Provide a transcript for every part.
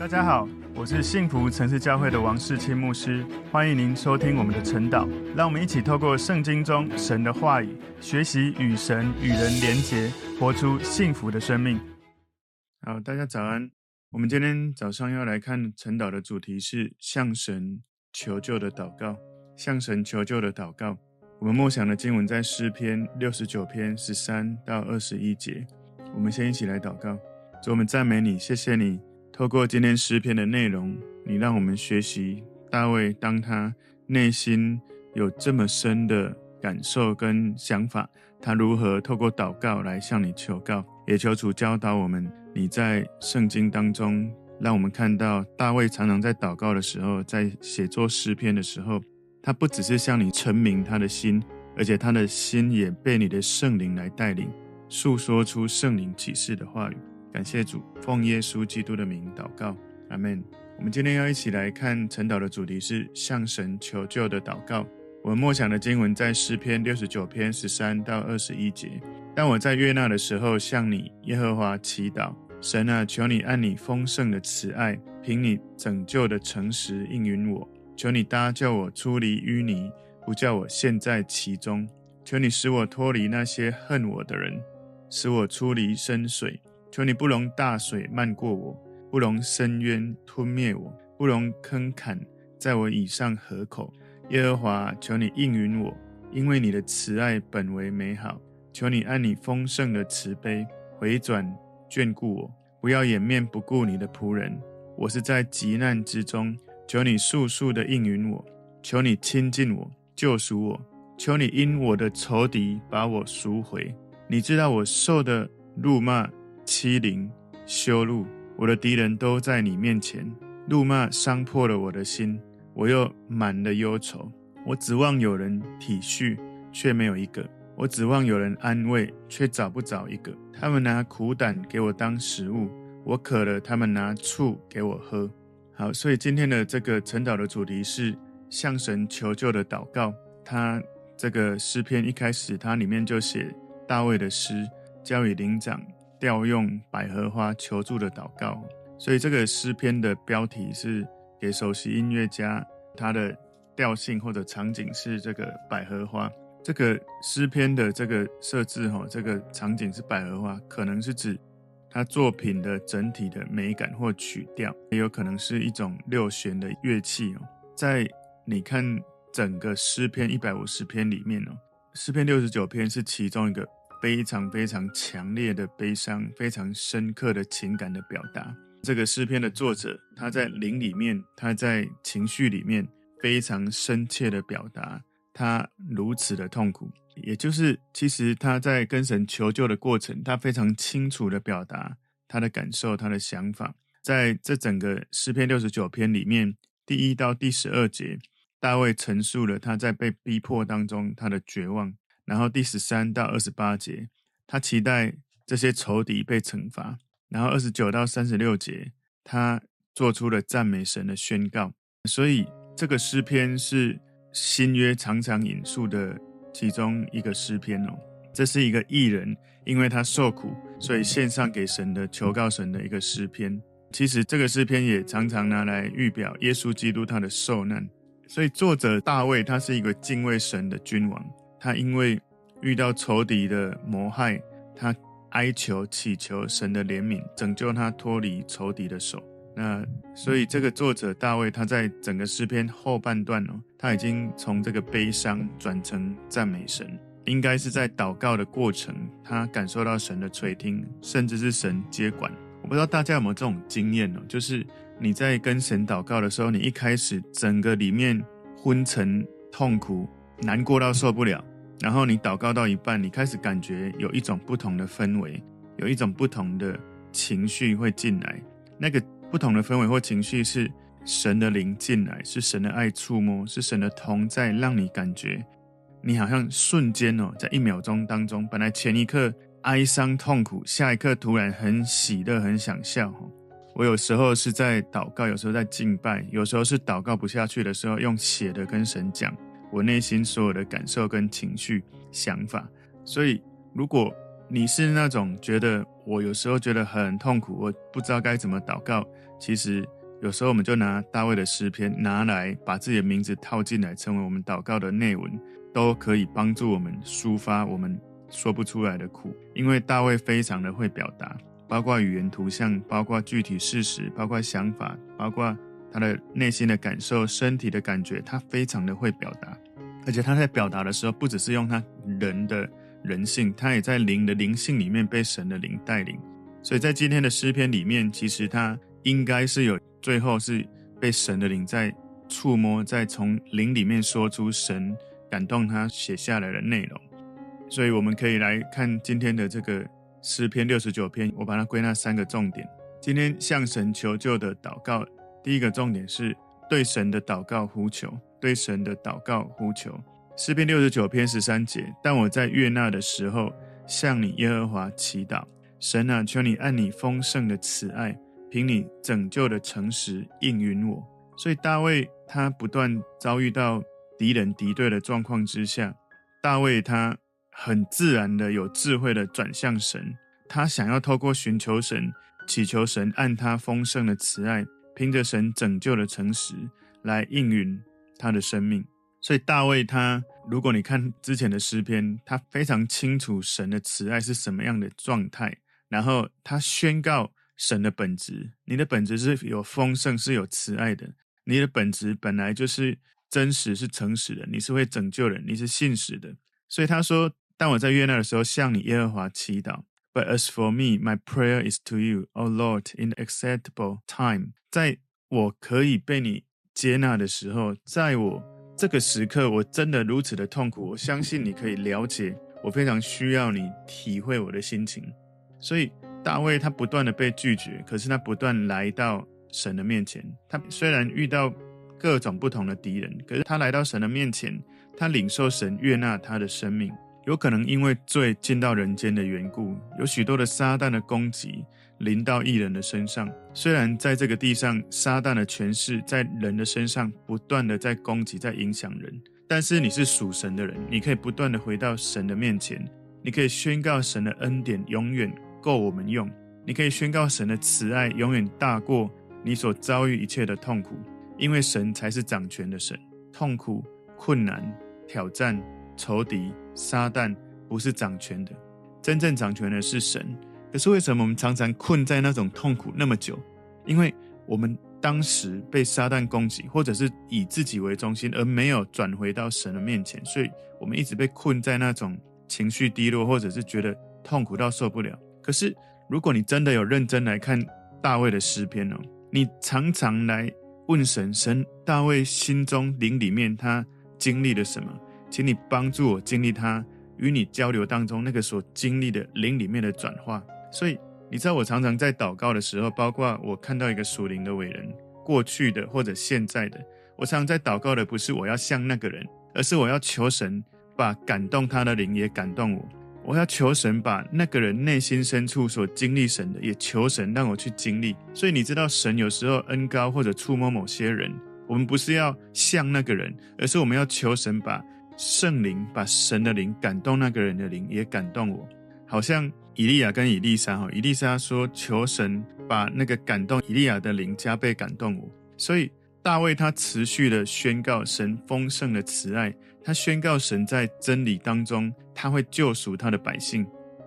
大家好，我是幸福城市教会的王世清牧师，欢迎您收听我们的晨祷。让我们一起透过圣经中神的话语，学习与神与人连结，活出幸福的生命。好，大家早安。我们今天早上要来看晨祷的主题是向神求救的祷告。向神求救的祷告。我们默想的经文在诗篇六十九篇十三到二十一节。我们先一起来祷告。主，我们赞美你，谢谢你。透过今天诗篇的内容，你让我们学习大卫，当他内心有这么深的感受跟想法，他如何透过祷告来向你求告。也求主教导我们，你在圣经当中，让我们看到大卫常常在祷告的时候，在写作诗篇的时候，他不只是向你陈明他的心，而且他的心也被你的圣灵来带领，诉说出圣灵启示的话语。感谢主，奉耶稣基督的名祷告，阿门。我们今天要一起来看晨祷的主题是向神求救的祷告。我们默想的经文在诗篇六十九篇十三到二十一节。当我在悦纳的时候，向你耶和华祈祷，神啊，求你按你丰盛的慈爱，凭你拯救的诚实应允我。求你搭救我出离淤泥，不叫我陷在其中。求你使我脱离那些恨我的人，使我出离深水。求你不容大水漫过我，不容深渊吞灭我，不容坑坎在我以上合口。耶和华，求你应允我，因为你的慈爱本为美好。求你按你丰盛的慈悲回转眷顾我，不要掩面不顾你的仆人。我是在急难之中，求你速速的应允我，求你亲近我，救赎我，求你因我的仇敌把我赎回。你知道我受的辱骂。欺凌、羞辱，我的敌人都在你面前。怒骂伤破了我的心，我又满了忧愁。我指望有人体恤，却没有一个；我指望有人安慰，却找不着一个。他们拿苦胆给我当食物，我渴了，他们拿醋给我喝。好，所以今天的这个晨祷的主题是向神求救的祷告。他这个诗篇一开始，他里面就写大卫的诗，交与灵长。调用百合花求助的祷告，所以这个诗篇的标题是给首席音乐家，他的调性或者场景是这个百合花。这个诗篇的这个设置，哈，这个场景是百合花，可能是指他作品的整体的美感或曲调，也有可能是一种六弦的乐器哦。在你看整个诗篇一百五十篇里面哦，诗篇六十九篇是其中一个。非常非常强烈的悲伤，非常深刻的情感的表达。这个诗篇的作者，他在灵里面，他在情绪里面，非常深切的表达他如此的痛苦。也就是，其实他在跟神求救的过程，他非常清楚的表达他的感受，他的想法。在这整个诗篇六十九篇里面，第一到第十二节，大卫陈述了他在被逼迫当中他的绝望。然后第十三到二十八节，他期待这些仇敌被惩罚。然后二十九到三十六节，他做出了赞美神的宣告。所以这个诗篇是新约常常引述的其中一个诗篇哦。这是一个艺人，因为他受苦，所以献上给神的求告神的一个诗篇。其实这个诗篇也常常拿来预表耶稣基督他的受难。所以作者大卫他是一个敬畏神的君王。他因为遇到仇敌的谋害，他哀求祈求神的怜悯，拯救他脱离仇敌的手。那所以这个作者大卫，他在整个诗篇后半段哦，他已经从这个悲伤转成赞美神，应该是在祷告的过程，他感受到神的垂听，甚至是神接管。我不知道大家有没有这种经验哦，就是你在跟神祷告的时候，你一开始整个里面昏沉、痛苦、难过到受不了。然后你祷告到一半，你开始感觉有一种不同的氛围，有一种不同的情绪会进来。那个不同的氛围或情绪是神的灵进来，是神的爱触摸，是神的同在，让你感觉你好像瞬间哦，在一秒钟当中，本来前一刻哀伤痛苦，下一刻突然很喜乐，很想笑。我有时候是在祷告，有时候在敬拜，有时候是祷告不下去的时候，用写的跟神讲。我内心所有的感受跟情绪、想法，所以如果你是那种觉得我有时候觉得很痛苦，我不知道该怎么祷告。其实有时候我们就拿大卫的诗篇拿来，把自己的名字套进来，成为我们祷告的内文，都可以帮助我们抒发我们说不出来的苦。因为大卫非常的会表达，包括语言图像，包括具体事实，包括想法，包括他的内心的感受、身体的感觉，他非常的会表达。而且他在表达的时候，不只是用他人的。人性，他也在灵的灵性里面被神的灵带领，所以在今天的诗篇里面，其实他应该是有最后是被神的灵在触摸，在从灵里面说出神感动他写下来的内容。所以我们可以来看今天的这个诗篇六十九篇，我把它归纳三个重点。今天向神求救的祷告，第一个重点是对神的祷告呼求，对神的祷告呼求。诗篇六十九篇十三节，但我在悦纳的时候，向你耶和华祈祷，神啊，求你按你丰盛的慈爱，凭你拯救的诚实应允我。所以大卫他不断遭遇到敌人敌对的状况之下，大卫他很自然的有智慧的转向神，他想要透过寻求神，祈求神按他丰盛的慈爱，凭着神拯救的诚实来应允他的生命。所以大卫他，如果你看之前的诗篇，他非常清楚神的慈爱是什么样的状态，然后他宣告神的本质：你的本质是有丰盛，是有慈爱的；你的本质本来就是真实，是诚实的；你是会拯救人，你是信实的。所以他说：“当我在约纳的时候，向你耶和华祈祷。But as for me, my prayer is to you, O Lord, in the acceptable time。在我可以被你接纳的时候，在我。”这个时刻，我真的如此的痛苦。我相信你可以了解，我非常需要你体会我的心情。所以大卫他不断的被拒绝，可是他不断来到神的面前。他虽然遇到各种不同的敌人，可是他来到神的面前，他领受神悦纳他的生命。有可能因为罪进到人间的缘故，有许多的撒旦的攻击。临到异人的身上，虽然在这个地上，撒旦的权势在人的身上不断的在攻击，在影响人，但是你是属神的人，你可以不断的回到神的面前，你可以宣告神的恩典永远够我们用，你可以宣告神的慈爱永远大过你所遭遇一切的痛苦，因为神才是掌权的神，痛苦、困难、挑战、仇敌、撒旦不是掌权的，真正掌权的是神。可是为什么我们常常困在那种痛苦那么久？因为我们当时被撒旦攻击，或者是以自己为中心，而没有转回到神的面前，所以我们一直被困在那种情绪低落，或者是觉得痛苦到受不了。可是如果你真的有认真来看大卫的诗篇哦，你常常来问神，神大卫心中灵里面他经历了什么？请你帮助我经历他与你交流当中那个所经历的灵里面的转化。所以，你知道我常常在祷告的时候，包括我看到一个属灵的伟人，过去的或者现在的，我常常在祷告的不是我要像那个人，而是我要求神把感动他的灵也感动我。我要求神把那个人内心深处所经历神的，也求神让我去经历。所以你知道，神有时候恩高或者触摸某些人，我们不是要像那个人，而是我们要求神把圣灵、把神的灵感动那个人的灵，也感动我，好像。以利亚跟以利沙哈，以利沙说：“求神把那个感动以利亚的灵加倍感动我。”所以大卫他持续的宣告神丰盛的慈爱，他宣告神在真理当中他会救赎他的百姓，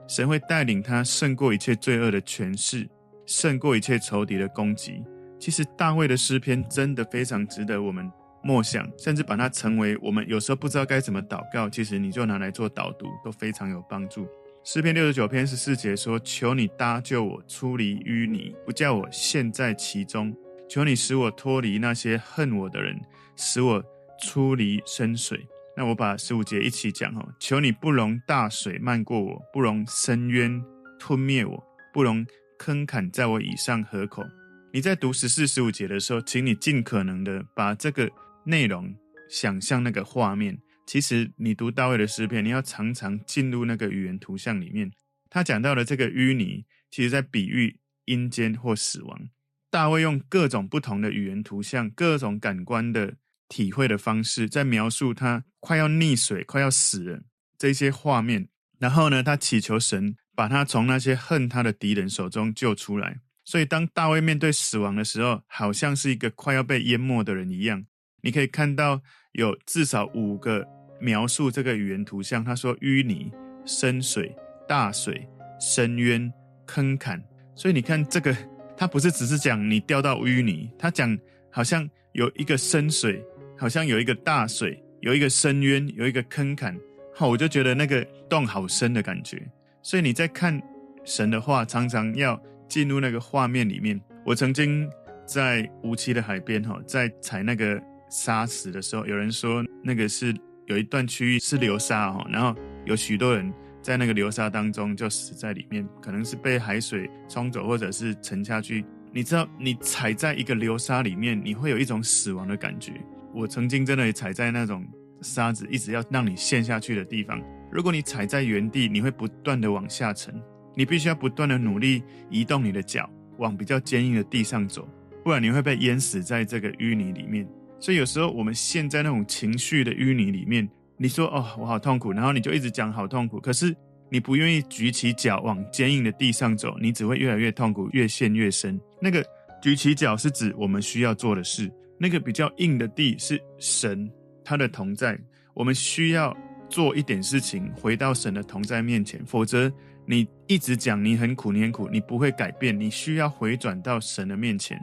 神会带领他胜过一切罪恶的权势，胜过一切仇敌的攻击。其实大卫的诗篇真的非常值得我们默想，甚至把它成为我们有时候不知道该怎么祷告，其实你就拿来做导读，都非常有帮助。诗篇六十九篇十四节说：“求你搭救我出离淤泥，不叫我陷在其中。求你使我脱离那些恨我的人，使我出离深水。”那我把十五节一起讲哦。求你不容大水漫过我，不容深渊吞灭我，不容坑坎在我以上合口。你在读十四、十五节的时候，请你尽可能的把这个内容想象那个画面。其实，你读大卫的诗篇，你要常常进入那个语言图像里面。他讲到的这个淤泥，其实在比喻阴间或死亡。大卫用各种不同的语言图像、各种感官的体会的方式，在描述他快要溺水、快要死了这些画面。然后呢，他祈求神把他从那些恨他的敌人手中救出来。所以，当大卫面对死亡的时候，好像是一个快要被淹没的人一样。你可以看到有至少五个描述这个语言图像。他说：淤泥、深水、大水、深渊、坑坎。所以你看这个，他不是只是讲你掉到淤泥，他讲好像有一个深水，好像有一个大水，有一个深渊，有一个坑坎。好，我就觉得那个洞好深的感觉。所以你在看神的话，常常要。进入那个画面里面，我曾经在无期的海边哈，在踩那个沙石的时候，有人说那个是有一段区域是流沙哈，然后有许多人在那个流沙当中就死在里面，可能是被海水冲走，或者是沉下去。你知道，你踩在一个流沙里面，你会有一种死亡的感觉。我曾经真的也踩在那种沙子一直要让你陷下去的地方，如果你踩在原地，你会不断的往下沉。你必须要不断的努力移动你的脚，往比较坚硬的地上走，不然你会被淹死在这个淤泥里面。所以有时候我们陷在那种情绪的淤泥里面，你说哦，我好痛苦，然后你就一直讲好痛苦，可是你不愿意举起脚往坚硬的地上走，你只会越来越痛苦，越陷越深。那个举起脚是指我们需要做的事，那个比较硬的地是神他的同在，我们需要做一点事情，回到神的同在面前，否则。你一直讲你很苦，你很苦，你不会改变，你需要回转到神的面前。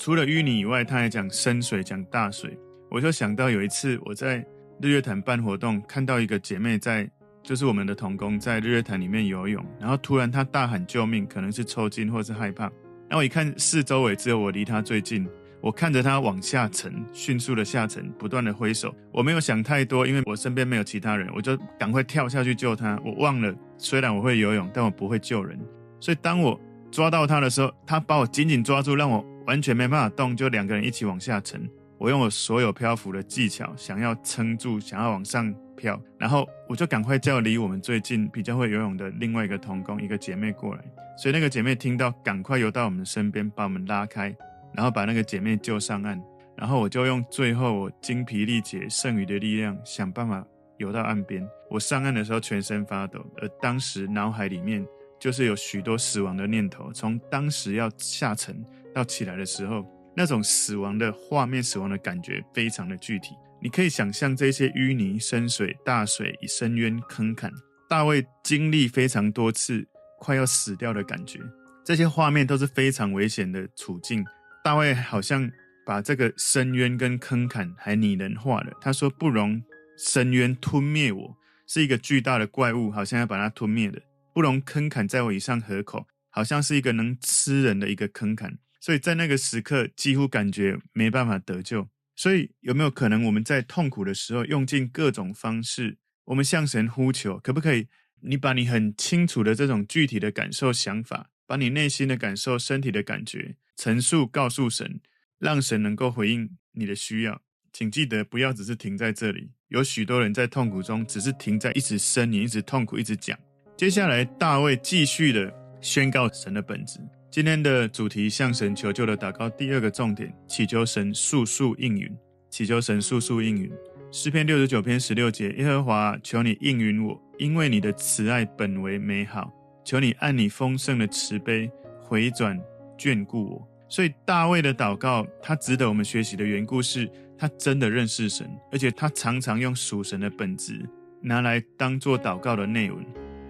除了淤泥以外，他还讲深水，讲大水。我就想到有一次我在日月潭办活动，看到一个姐妹在，就是我们的童工在日月潭里面游泳，然后突然她大喊救命，可能是抽筋或是害怕。然后我一看四周围只有我离她最近。我看着他往下沉，迅速的下沉，不断的挥手。我没有想太多，因为我身边没有其他人，我就赶快跳下去救他。我忘了，虽然我会游泳，但我不会救人。所以当我抓到他的时候，他把我紧紧抓住，让我完全没办法动，就两个人一起往下沉。我用我所有漂浮的技巧，想要撑住，想要往上漂。然后我就赶快叫离我们最近比较会游泳的另外一个同工，一个姐妹过来。所以那个姐妹听到，赶快游到我们身边，把我们拉开。然后把那个姐妹救上岸，然后我就用最后我精疲力竭剩余的力量，想办法游到岸边。我上岸的时候全身发抖，而当时脑海里面就是有许多死亡的念头。从当时要下沉到起来的时候，那种死亡的画面、死亡的感觉非常的具体。你可以想象这些淤泥、深水、大水、深渊、坑坎，大卫经历非常多次快要死掉的感觉。这些画面都是非常危险的处境。大卫好像把这个深渊跟坑坎还拟人化了。他说：“不容深渊吞灭我，是一个巨大的怪物，好像要把它吞灭的；不容坑坎在我以上合口，好像是一个能吃人的一个坑坎。所以在那个时刻，几乎感觉没办法得救。所以有没有可能，我们在痛苦的时候，用尽各种方式，我们向神呼求，可不可以？你把你很清楚的这种具体的感受、想法，把你内心的感受、身体的感觉。”陈述告诉神，让神能够回应你的需要。请记得，不要只是停在这里。有许多人在痛苦中，只是停在一直呻吟、一直痛苦、一直讲。接下来，大卫继续的宣告神的本质。今天的主题：向神求救的祷告。第二个重点：祈求神速速应允。祈求神速速应允。诗篇六十九篇十六节：耶和华，求你应允我，因为你的慈爱本为美好。求你按你丰盛的慈悲回转眷顾我。所以大卫的祷告，他值得我们学习的缘故是，他真的认识神，而且他常常用属神的本质拿来当做祷告的内容。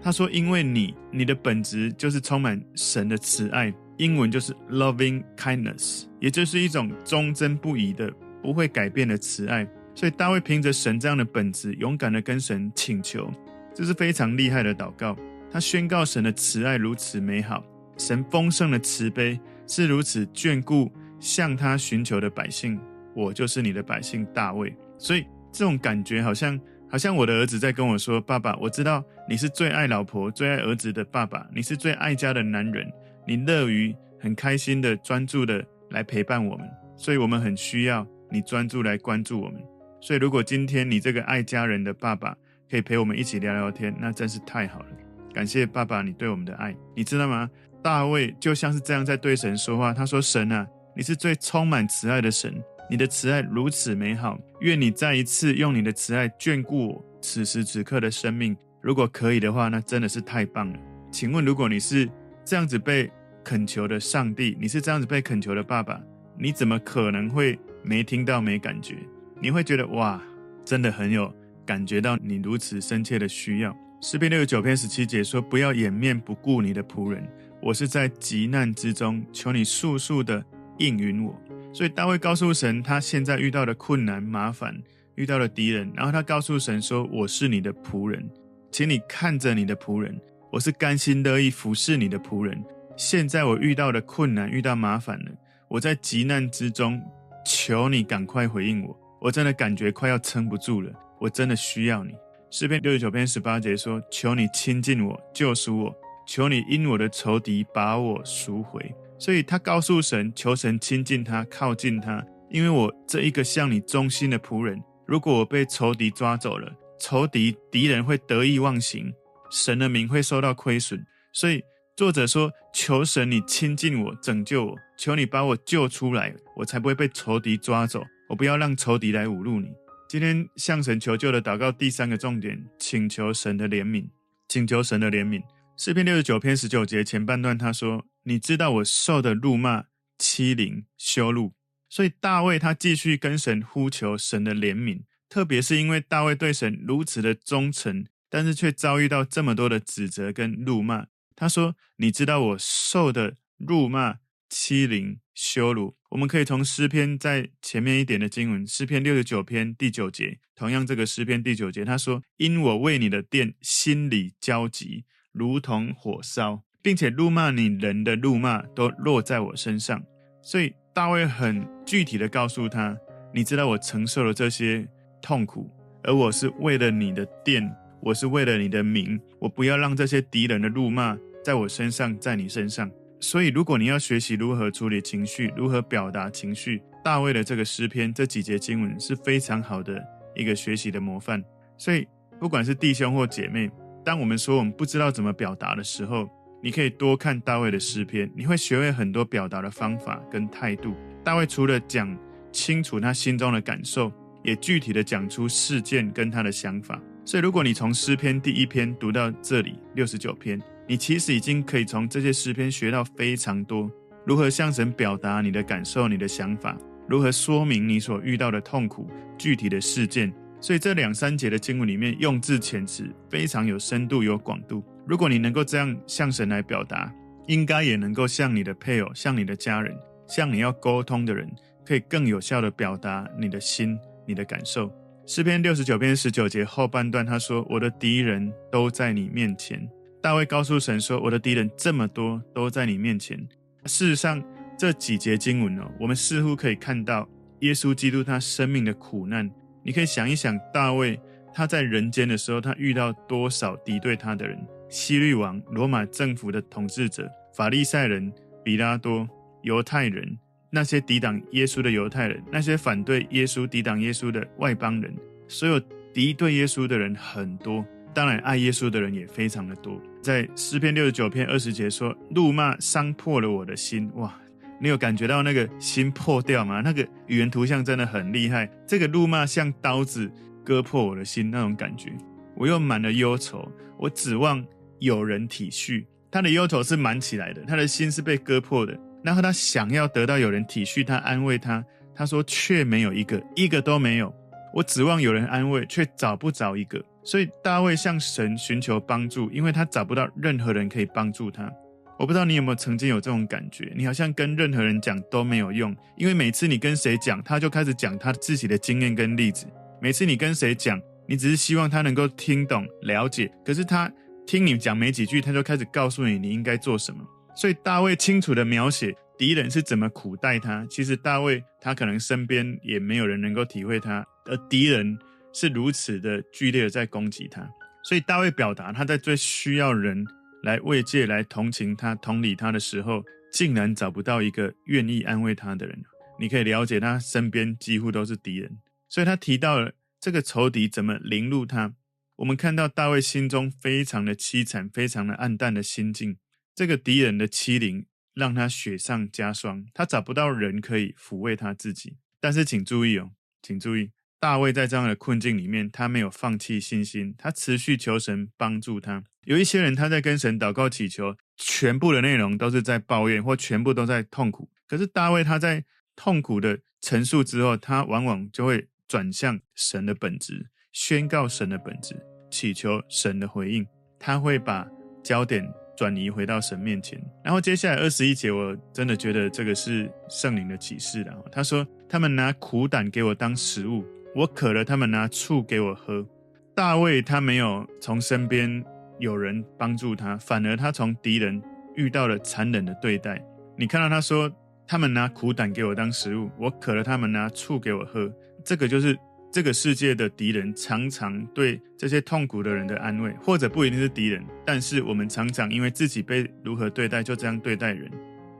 他说：“因为你，你的本质就是充满神的慈爱，英文就是 loving kindness，也就是一种忠贞不移的、不会改变的慈爱。所以大卫凭着神这样的本质，勇敢的跟神请求，这是非常厉害的祷告。他宣告神的慈爱如此美好，神丰盛的慈悲。”是如此眷顾向他寻求的百姓，我就是你的百姓大卫。所以这种感觉好像，好像我的儿子在跟我说：“爸爸，我知道你是最爱老婆、最爱儿子的爸爸，你是最爱家的男人，你乐于很开心的、专注的来陪伴我们。所以我们很需要你专注来关注我们。所以如果今天你这个爱家人的爸爸可以陪我们一起聊聊天，那真是太好了。感谢爸爸你对我们的爱，你知道吗？”大卫就像是这样在对神说话，他说：“神啊，你是最充满慈爱的神，你的慈爱如此美好，愿你再一次用你的慈爱眷顾我此时此刻的生命。如果可以的话，那真的是太棒了。请问，如果你是这样子被恳求的上帝，你是这样子被恳求的爸爸，你怎么可能会没听到、没感觉？你会觉得哇，真的很有感觉到你如此深切的需要。诗篇六十九篇十七节说：“不要掩面不顾你的仆人，我是在急难之中，求你速速的应允我。”所以大卫告诉神，他现在遇到的困难、麻烦，遇到了敌人，然后他告诉神说：“我是你的仆人，请你看着你的仆人。”我是甘心乐意服侍你的仆人。现在我遇到的困难，遇到麻烦了。我在急难之中，求你赶快回应我。我真的感觉快要撑不住了，我真的需要你。诗篇六十九篇十八节说：“求你亲近我，救赎我；求你因我的仇敌把我赎回。”所以他告诉神，求神亲近他，靠近他，因为我这一个向你忠心的仆人，如果我被仇敌抓走了，仇敌敌人会得意忘形。神的名会受到亏损，所以作者说：“求神你亲近我，拯救我，求你把我救出来，我才不会被仇敌抓走。我不要让仇敌来侮辱你。”今天向神求救的祷告第三个重点，请求神的怜悯，请求神的怜悯。诗篇六十九篇十九节前半段他说：“你知道我受的辱骂、欺凌、羞辱。”所以大卫他继续跟神呼求神的怜悯，特别是因为大卫对神如此的忠诚。但是却遭遇到这么多的指责跟辱骂。他说：“你知道我受的辱骂、欺凌、羞辱。”我们可以从诗篇在前面一点的经文，诗篇六十九篇第九节，同样这个诗篇第九节，他说：“因我为你的殿心里焦急，如同火烧，并且辱骂你人的辱骂都落在我身上。”所以大卫很具体的告诉他：“你知道我承受了这些痛苦，而我是为了你的殿。”我是为了你的名，我不要让这些敌人的辱骂在我身上，在你身上。所以，如果你要学习如何处理情绪，如何表达情绪，大卫的这个诗篇这几节经文是非常好的一个学习的模范。所以，不管是弟兄或姐妹，当我们说我们不知道怎么表达的时候，你可以多看大卫的诗篇，你会学会很多表达的方法跟态度。大卫除了讲清楚他心中的感受，也具体的讲出事件跟他的想法。所以，如果你从诗篇第一篇读到这里六十九篇，你其实已经可以从这些诗篇学到非常多，如何向神表达你的感受、你的想法，如何说明你所遇到的痛苦、具体的事件。所以这两三节的经文里面用字遣词非常有深度、有广度。如果你能够这样向神来表达，应该也能够向你的配偶、向你的家人、向你要沟通的人，可以更有效地表达你的心、你的感受。诗篇六十九篇十九节后半段，他说：“我的敌人都在你面前。”大卫告诉神说：“我的敌人这么多，都在你面前。”事实上，这几节经文哦，我们似乎可以看到耶稣基督他生命的苦难。你可以想一想，大卫他在人间的时候，他遇到多少敌对他的人：希律王、罗马政府的统治者、法利赛人、彼拉多、犹太人。那些抵挡耶稣的犹太人，那些反对耶稣、抵挡耶稣的外邦人，所有敌对耶稣的人很多，当然爱耶稣的人也非常的多。在诗篇六十九篇二十节说：“怒骂伤破了我的心。”哇，你有感觉到那个心破掉吗？那个语言图像真的很厉害。这个怒骂像刀子割破我的心那种感觉。我又满了忧愁，我指望有人体恤。他的忧愁是满起来的，他的心是被割破的。然后他想要得到有人体恤他、安慰他，他说却没有一个，一个都没有。我指望有人安慰，却找不着一个。所以大卫向神寻求帮助，因为他找不到任何人可以帮助他。我不知道你有没有曾经有这种感觉，你好像跟任何人讲都没有用，因为每次你跟谁讲，他就开始讲他自己的经验跟例子。每次你跟谁讲，你只是希望他能够听懂、了解，可是他听你讲没几句，他就开始告诉你你应该做什么。所以大卫清楚地描写敌人是怎么苦待他。其实大卫他可能身边也没有人能够体会他，而敌人是如此的剧烈的在攻击他。所以大卫表达他在最需要人来慰藉、来同情他、同理他的时候，竟然找不到一个愿意安慰他的人。你可以了解他身边几乎都是敌人。所以他提到了这个仇敌怎么凌辱他。我们看到大卫心中非常的凄惨、非常的暗淡的心境。这个敌人的欺凌让他雪上加霜，他找不到人可以抚慰他自己。但是请注意哦，请注意，大卫在这样的困境里面，他没有放弃信心，他持续求神帮助他。有一些人他在跟神祷告祈求，全部的内容都是在抱怨，或全部都在痛苦。可是大卫他在痛苦的陈述之后，他往往就会转向神的本质，宣告神的本质，祈求神的回应。他会把焦点转移回到神面前。然后接下来二十一节，我真的觉得这个是圣灵的启示了。他说：“他们拿苦胆给我当食物。”我渴了，他们拿醋给我喝。大卫他没有从身边有人帮助他，反而他从敌人遇到了残忍的对待。你看到他说，他们拿苦胆给我当食物，我渴了，他们拿醋给我喝。这个就是这个世界的敌人常常对这些痛苦的人的安慰，或者不一定是敌人，但是我们常常因为自己被如何对待，就这样对待人。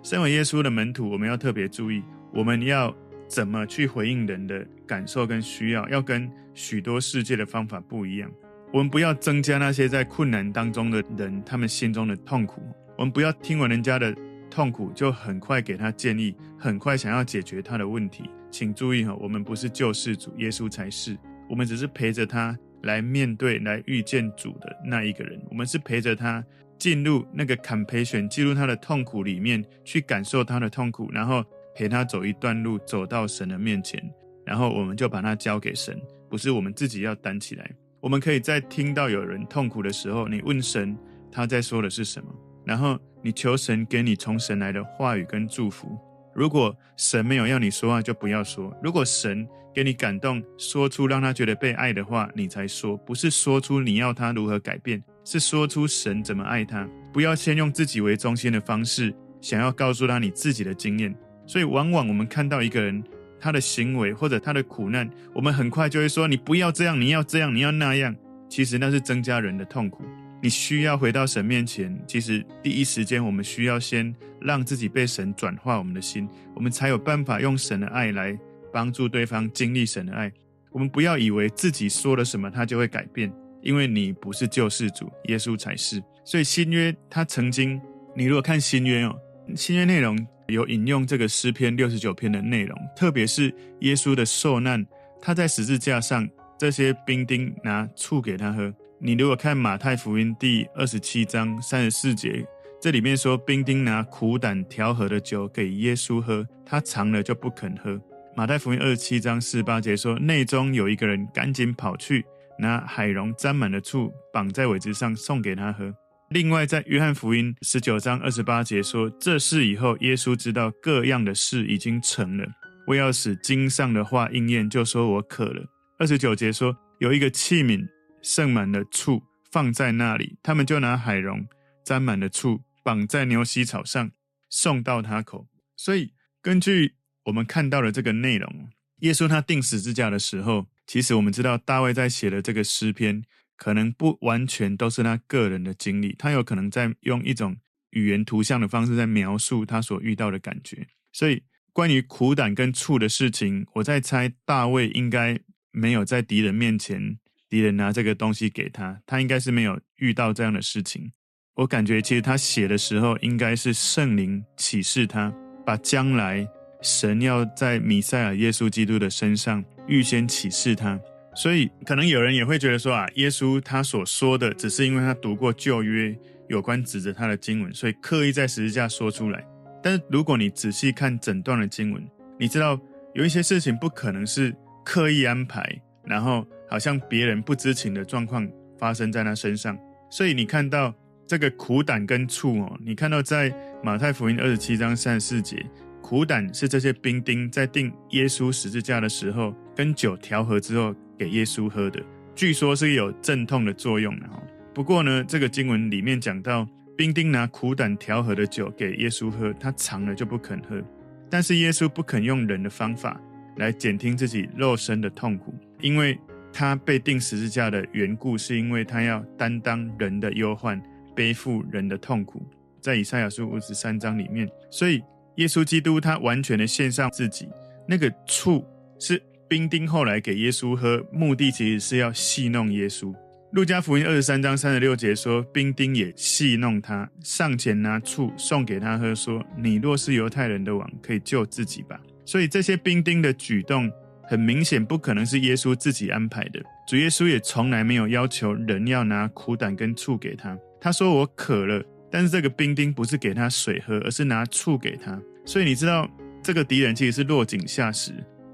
身为耶稣的门徒，我们要特别注意，我们要。怎么去回应人的感受跟需要，要跟许多世界的方法不一样。我们不要增加那些在困难当中的人他们心中的痛苦。我们不要听完人家的痛苦就很快给他建议，很快想要解决他的问题。请注意哈，我们不是救世主，耶稣才是。我们只是陪着他来面对、来遇见主的那一个人。我们是陪着他进入那个坎培选进入他的痛苦里面去感受他的痛苦，然后。陪他走一段路，走到神的面前，然后我们就把他交给神，不是我们自己要担起来。我们可以在听到有人痛苦的时候，你问神他在说的是什么，然后你求神给你从神来的话语跟祝福。如果神没有要你说话，就不要说；如果神给你感动，说出让他觉得被爱的话，你才说，不是说出你要他如何改变，是说出神怎么爱他。不要先用自己为中心的方式，想要告诉他你自己的经验。所以，往往我们看到一个人他的行为或者他的苦难，我们很快就会说：“你不要这样，你要这样，你要那样。”其实那是增加人的痛苦。你需要回到神面前。其实第一时间，我们需要先让自己被神转化我们的心，我们才有办法用神的爱来帮助对方经历神的爱。我们不要以为自己说了什么，他就会改变，因为你不是救世主，耶稣才是。所以新约他曾经，你如果看新约哦，新约内容。有引用这个诗篇六十九篇的内容，特别是耶稣的受难，他在十字架上，这些兵丁拿醋给他喝。你如果看马太福音第二十七章三十四节，这里面说兵丁拿苦胆调和的酒给耶稣喝，他尝了就不肯喝。马太福音二十七章四十八节说，内中有一个人赶紧跑去拿海蓉沾满了醋，绑在苇子上送给他喝。另外，在约翰福音十九章二十八节说，这事以后，耶稣知道各样的事已经成了，为要使经上的话应验，就说我渴了。二十九节说，有一个器皿盛满了醋放在那里，他们就拿海蓉沾满了醋，绑在牛膝草上，送到他口。所以，根据我们看到的这个内容，耶稣他钉十字架的时候，其实我们知道大卫在写的这个诗篇。可能不完全都是他个人的经历，他有可能在用一种语言图像的方式在描述他所遇到的感觉。所以，关于苦胆跟醋的事情，我在猜大卫应该没有在敌人面前，敌人拿这个东西给他，他应该是没有遇到这样的事情。我感觉其实他写的时候，应该是圣灵启示他，把将来神要在弥赛亚耶稣基督的身上预先启示他。所以，可能有人也会觉得说啊，耶稣他所说的，只是因为他读过旧约有关指着他的经文，所以刻意在十字架说出来。但是，如果你仔细看整段的经文，你知道有一些事情不可能是刻意安排，然后好像别人不知情的状况发生在他身上。所以，你看到这个苦胆跟醋哦，你看到在马太福音二十七章三十四节，苦胆是这些兵丁在钉耶稣十字架的时候，跟酒调和之后。给耶稣喝的，据说是有镇痛的作用的哈。不过呢，这个经文里面讲到，兵丁拿苦胆调和的酒给耶稣喝，他尝了就不肯喝。但是耶稣不肯用人的方法来减轻自己肉身的痛苦，因为他被钉十字架的缘故，是因为他要担当人的忧患，背负人的痛苦。在以赛亚书五十三章里面，所以耶稣基督他完全的献上自己，那个醋是。兵丁后来给耶稣喝，目的其实是要戏弄耶稣。路加福音二十三章三十六节说，兵丁也戏弄他，上前拿醋送给他喝，说：“你若是犹太人的王，可以救自己吧。”所以这些兵丁的举动，很明显不可能是耶稣自己安排的。主耶稣也从来没有要求人要拿苦胆跟醋给他。他说：“我渴了。”但是这个兵丁不是给他水喝，而是拿醋给他。所以你知道，这个敌人其实是落井下石。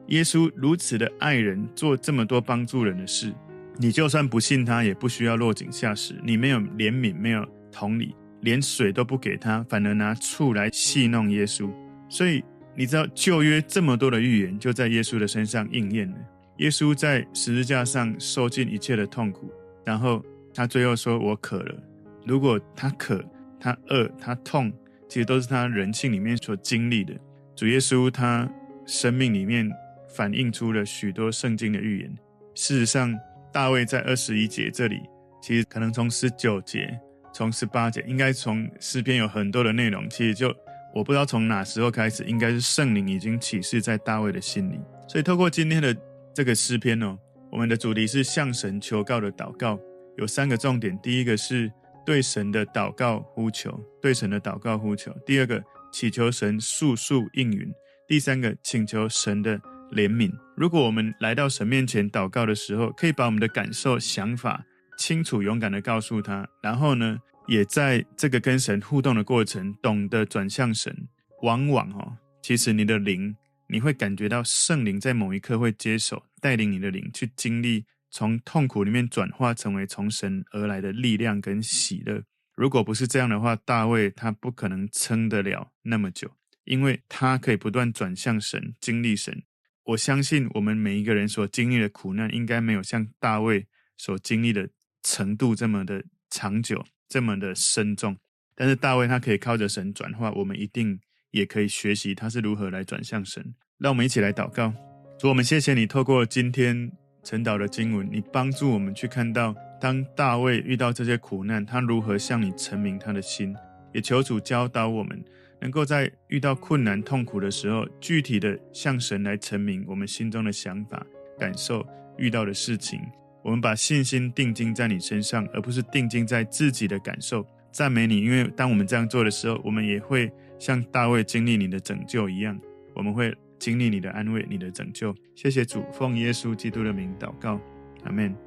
耶稣如此的爱人，做这么多帮助人的事，你就算不信他，也不需要落井下石。你没有怜悯，没有同理，连水都不给他，反而拿醋来戏弄耶稣。所以你知道，旧约这么多的预言，就在耶稣的身上应验了。耶稣在十字架上受尽一切的痛苦，然后他最后说：“我渴了。”如果他渴，他饿，他痛，其实都是他人性里面所经历的。主耶稣他生命里面反映出了许多圣经的预言。事实上，大卫在二十一节这里，其实可能从十九节、从十八节，应该从诗篇有很多的内容。其实就我不知道从哪时候开始，应该是圣灵已经启示在大卫的心里。所以透过今天的这个诗篇哦，我们的主题是向神求告的祷告，有三个重点。第一个是。对神的祷告呼求，对神的祷告呼求。第二个，祈求神速速应允；第三个，请求神的怜悯。如果我们来到神面前祷告的时候，可以把我们的感受、想法清楚、勇敢地告诉他，然后呢，也在这个跟神互动的过程，懂得转向神。往往哦，其实你的灵，你会感觉到圣灵在某一刻会接手，带领你的灵去经历。从痛苦里面转化成为从神而来的力量跟喜乐。如果不是这样的话，大卫他不可能撑得了那么久，因为他可以不断转向神，经历神。我相信我们每一个人所经历的苦难，应该没有像大卫所经历的程度这么的长久，这么的深重。但是大卫他可以靠着神转化，我们一定也可以学习他是如何来转向神。让我们一起来祷告，主，我们谢谢你透过今天。晨祷的经文，你帮助我们去看到，当大卫遇到这些苦难，他如何向你陈明他的心。也求主教导我们，能够在遇到困难、痛苦的时候，具体的向神来陈明我们心中的想法、感受、遇到的事情。我们把信心定睛在你身上，而不是定睛在自己的感受。赞美你，因为当我们这样做的时候，我们也会像大卫经历你的拯救一样，我们会。经历你的安慰，你的拯救，谢谢主，奉耶稣基督的名祷告，阿门。